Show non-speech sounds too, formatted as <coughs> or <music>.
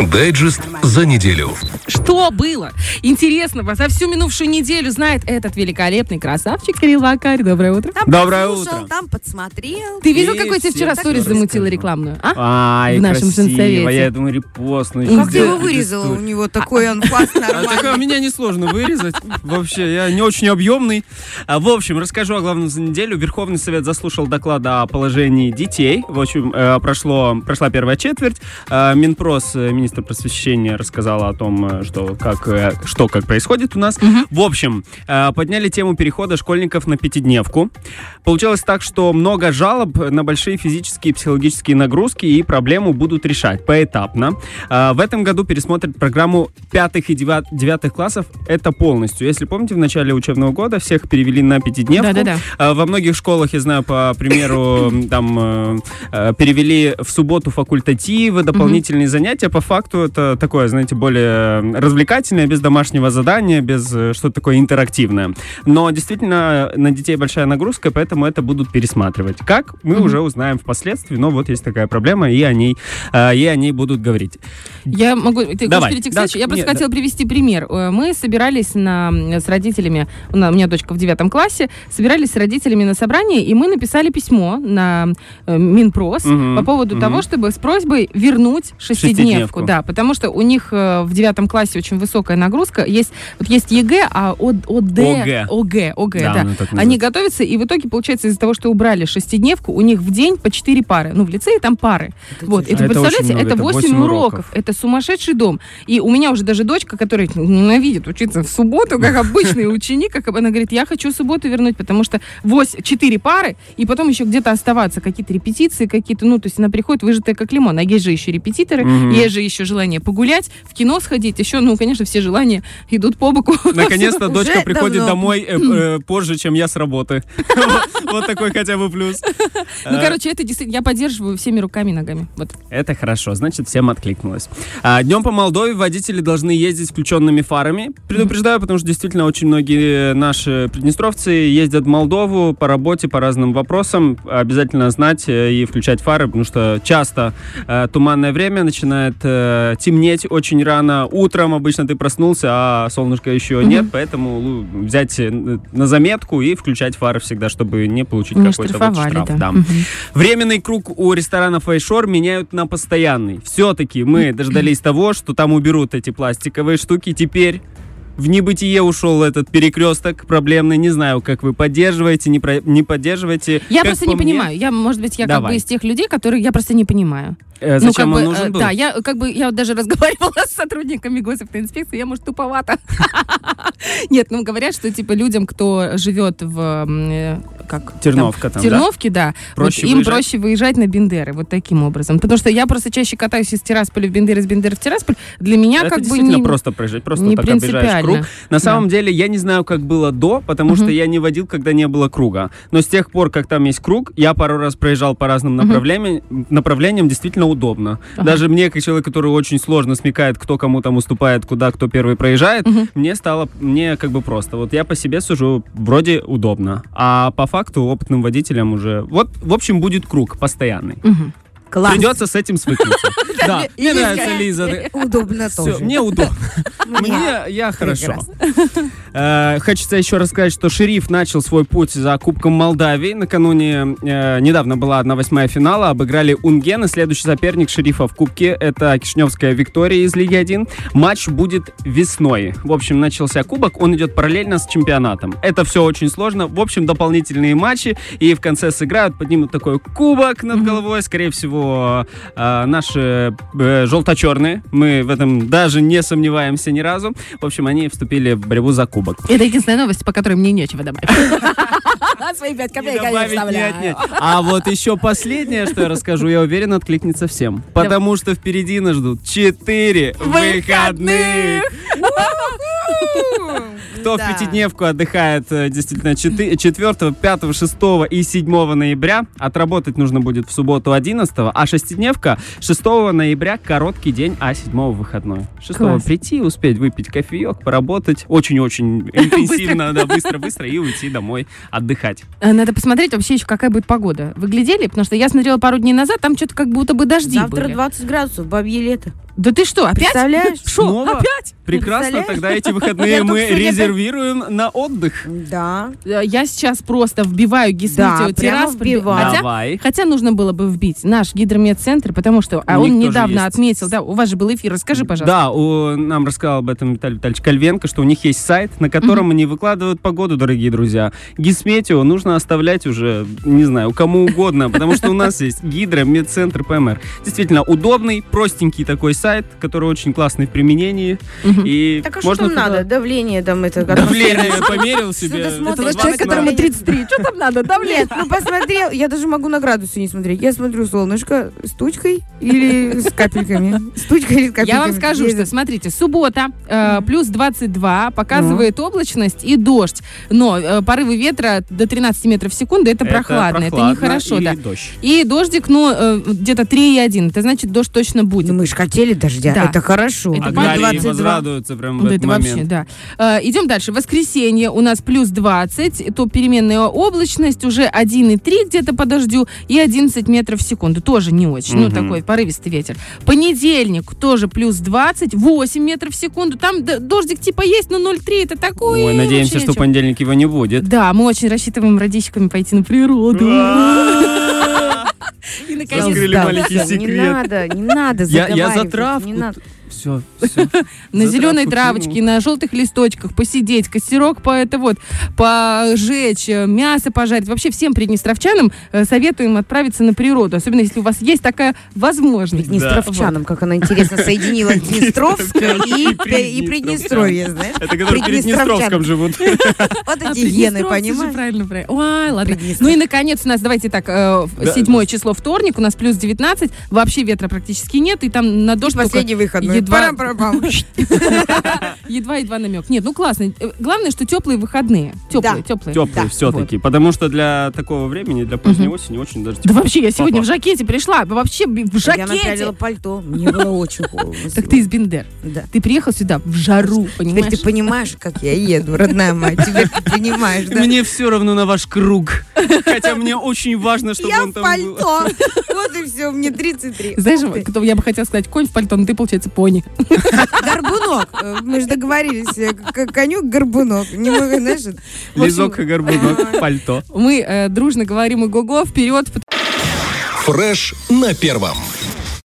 Дайджест за неделю. Что было интересного за всю минувшую неделю, знает этот великолепный красавчик Кирилл Вакарь. Доброе утро. Там Доброе послушал, утро. Там подсмотрел. Ты видел, И какой тебе вчера сторис замутила рекламную? А? Ай, В нашем красиво. женсовете. Я думаю, репостну. Как Как ты его Да, вырезала? У него такой анфас А нормальный. меня несложно вырезать. Вообще, я не очень объемный. А, В общем, расскажу о главном за неделю. Верховный Совет заслушал доклад о положении детей. В общем, э, прошло, прошла первая четверть. Э, Минпрос, э, министр просвещения, рассказала о том, э, что как, э, что как происходит у нас. В общем, э, подняли тему перехода школьников на пятидневку. Получилось так, что много жалоб на большие физические и психологические нагрузки и проблему будут решать поэтапно. А, В этом году пересмотрят программу пятых и девят- девятых классов. Это полностью. Если помните, в начале учебного года всех перевели на пятидневку. Да-да-да. А, Во многих школах, я знаю, по примеру, <coughs> там э, э, перевели в субботу факультативы, дополнительные занятия. По факту это такое, знаете, более развлекательное, без домашнего задания, без э, что-то такое интерактивное. Но действительно на детей большая нагрузка, поэтому это будут пересматривать. Как, мы Мгм. уже узнаем впоследствии, но вот есть такая проблема, и о ней, э, и о ней будут говорить. Я могу... Ты Давай. перейти к Да? Я просто нет, хотела привести пример. Э, Мы собирались на, с родителями, у меня дочка в девятом классе, собирались с родителями на собрание, и мы написали письмо на Минпрос Мгм, по поводу мгм. того, чтобы с просьбой вернуть шестидневку. Шестидневку. Да, потому что у них в девятом классе очень высокая нагрузка. Есть, вот есть ЕГЭ, а ОД, ОГЭ. ОГЭ, ОГЭ, да. ну, так Они готовятся, и в итоге, получается, из-за того, что убрали шестидневку, у них в день по четыре пары. Ну, в лицее там пары. Вот, тяжело. это, Это представляете, это это 8, восемь уроков. уроков. Это сумасшедший дом. И у меня уже даже дочка, которая ненавидит учиться в субботу, как <laughs> обычный ученик, как она говорит, я хочу субботу вернуть, потому что 8, 4 пары, и потом еще где-то оставаться, какие-то репетиции, какие-то, ну, то есть она приходит выжатая как лимон. А есть же еще репетиторы, есть же еще желание погулять, в кино сходить, еще, <laughs> ну, конечно, все желания идут по боку. <laughs> Наконец-то Уже дочка приходит давно. домой э, э, позже, чем я с работы. <laughs> Вот такой хотя бы плюс. Ну, Э, короче, это действительно, я поддерживаю всеми руками и ногами. Вот. Это хорошо, значит, всем откликнулось. А, днем по Молдове водители должны ездить включенными фарами. Предупреждаю, потому что действительно очень многие наши приднестровцы ездят в Молдову по работе, по разным вопросам. Обязательно знать и включать фары, потому что часто туманное время начинает темнеть очень рано. Утром обычно ты проснулся, а солнышка еще нет, поэтому взять э, на заметку и включать фары всегда, чтобы не получить Не какой-то вот штраф. да. да. Мгм. Временный круг у ресторана Файшор меняют на постоянный. Все-таки мы дождались того, что там уберут эти пластиковые штуки. Теперь в небытие ушел этот перекресток проблемный. Не знаю, как вы поддерживаете, не, про- не поддерживаете. Я Как просто по не мне, понимаю. Я, может быть, я как Давай. бы из тех людей, которые я просто не понимаю. Э, ну, зачем как он бы, нужен э, был? Да, я как бы я вот даже <laughs> разговаривала с сотрудниками госавтоинспекции, я, может, туповата. <laughs> Нет, ну говорят, что типа людям, кто живет в э, как Терновка там? Терновке, да, им проще выезжать на Бендеры, вот таким образом. Потому что я просто чаще катаюсь из Тирасполя в Бендеры, из Бендеры в Тирасполь. Для меня как бы не, просто проезжать, просто не так принципиально. круг. На самом деле, я не знаю, как было до, потому что я не водил, когда не было круга. Но с тех пор, как там есть круг, я пару раз проезжал по разным направлениям, направлениям действительно удобно. Ага. Даже мне, как человек, который очень сложно смекает, кто кому там уступает, куда кто первый проезжает, Мгм. мне стало, мне как бы просто. Вот я по себе сужу, вроде удобно. А по факту опытным водителям уже... Вот, в общем, будет круг постоянный. Мгм. Класс. Придется с этим свыкнуться. <laughs> Да, мне нравится. Лиза. Удобно тоже. мне удобно. <laughs> Мне, я хорошо. Э, Хочется еще рассказать, что шериф начал свой путь за Кубком Молдавии. Накануне, э, недавно была одна восьмая финала, обыграли Унген, и следующий соперник шерифа в Кубке — это Кишневская Виктория из Лиги 1. Матч будет весной. В общем, начался Кубок, он идет параллельно с чемпионатом. Это все очень сложно. В общем, дополнительные матчи, и в конце сыграют, поднимут такой кубок над головой. Скорее всего, э, наши э, желто-черные, мы в этом даже не сомневаемся ни разу. В общем, они вступили в борьбу за кубок. Это единственная новость, по которой мне нечего добавить. <laughs> Свои пять копеек я вставляю. А вот еще последнее, что я расскажу, я уверен, откликнется всем. Потому что впереди нас ждут четыре выходных. Кто в Да. пятидневку отдыхает э, действительно 4, 5, 6 и 7 ноября, отработать нужно будет в субботу 11, а шестидневка 6 ноября короткий день, а 7 выходной. 6 Класс. прийти, успеть выпить кофеек, поработать очень-очень <laughs> интенсивно, да, быстро-быстро и уйти домой отдыхать. Э, Надо посмотреть вообще еще, какая будет погода. Вы глядели? Потому что я смотрела пару дней назад, там что-то как будто бы дожди Завтра были. 20 градусов, бабье лето. Да ты что, опять? Представляешь? Шо, Снова? опять? Прекрасно, тогда эти <laughs> выходные мы резервируем на отдых. Да. Э, Я сейчас просто вбиваю гисметео Да, Давай. хотя нужно было бы вбить наш гидромедцентр, потому что а он недавно отметил, да, у вас же был эфир, расскажи, пожалуйста. Да, у- нам рассказал об этом Виталий Витальевич Кальвенко, что у них есть сайт, на котором они выкладывают погоду, дорогие друзья. Гисметео нужно оставлять уже, не знаю, кому угодно, потому что у нас есть гидромедцентр ПМР. Действительно удобный, простенький такой сайт, который очень классный в применении. И Так а что можно там туда- надо? Давление там это... Давление померил Что себе. Это Вот человек, которому 33. Что там надо? Давление. Нет, ну посмотрел, я даже могу на градусы не смотреть. Я смотрю солнышко с тучкой или с капельками. С тучкой или с капельками. Я вам скажу, что, смотрите, суббота, э, плюс 22, показывает Ну. облачность и дождь. Но э, порывы ветра до 13 метров в секунду, это, прохладно, это нехорошо, или да. дождь. И дождик, ну, э, где-то 3,1, это значит, дождь точно будет. Ну, мы же хотели дождя, Да. это хорошо. Это А. Гарри 22. возрадуются прям в Да, этот это вообще, момент. да. Э, идем дальше. Воскресенье у нас плюс 20, то переменная облачность, уже 1,3 где-то по дождю и 11 метров в секунду. Тоже не очень, ну Мгм. такой порывистый ветер. Понедельник тоже плюс 20, 8 метров в секунду. Там дождик типа есть, но 0,3 это такое. Ой, надеемся, вообще что в понедельник его не будет. Да, мы очень рассчитываем родичками пойти на природу. И наконец Раскрыли Да, маленький Не секрет. надо, не надо Я, я за заговаривать, травку. Не надо. Все, все. <laughs> на зеленой травочке, на желтых листочках посидеть, костерок по это вот пожечь, э, мясо пожарить. Вообще всем приднестровчанам э, советуем отправиться на природу, особенно если у вас есть такая возможность. Днестровчанам, как она интересно соединила <laughs> Днестровское и, Приднестровье. и Приднестровье, знаешь? Это которые в Приднестровском живут. Вот эти гены, понимаешь? Правильно, правильно. Ой, ладно. Ну и, наконец, у нас, давайте так, э, седьмое число вторник, у нас плюс 19, вообще ветра практически нет, и там на дождь Последний выходной. Едва- едва-едва <laughs> намек. Нет, ну классно. Э, Главное, что теплые выходные. Теплые, теплые. Теплые Да, все-таки. Потому что для такого времени, для поздней осени, очень даже Да вообще, я сегодня в жакете пришла. Вообще в Я напялила жакете. пальто. Мне было очень холодно. Так ты из Бендер. Да. Ты приехал сюда в жару, Теперь понимаешь? ты понимаешь, как я еду, родная мать. Теперь ты понимаешь, да? Мне все равно на ваш круг. Хотя мне очень важно, чтобы Я он в там был. пальто. Вот и все, мне 33. Знаешь, я бы хотела сказать конь в пальто, но ты, получается, пони. Горбунок. Мы же договорились. Конюк горбунок. Не могу, знаешь, Лизок и горбунок, пальто. Мы э, дружно говорим «Ого-го», вперед, Фреш на первом.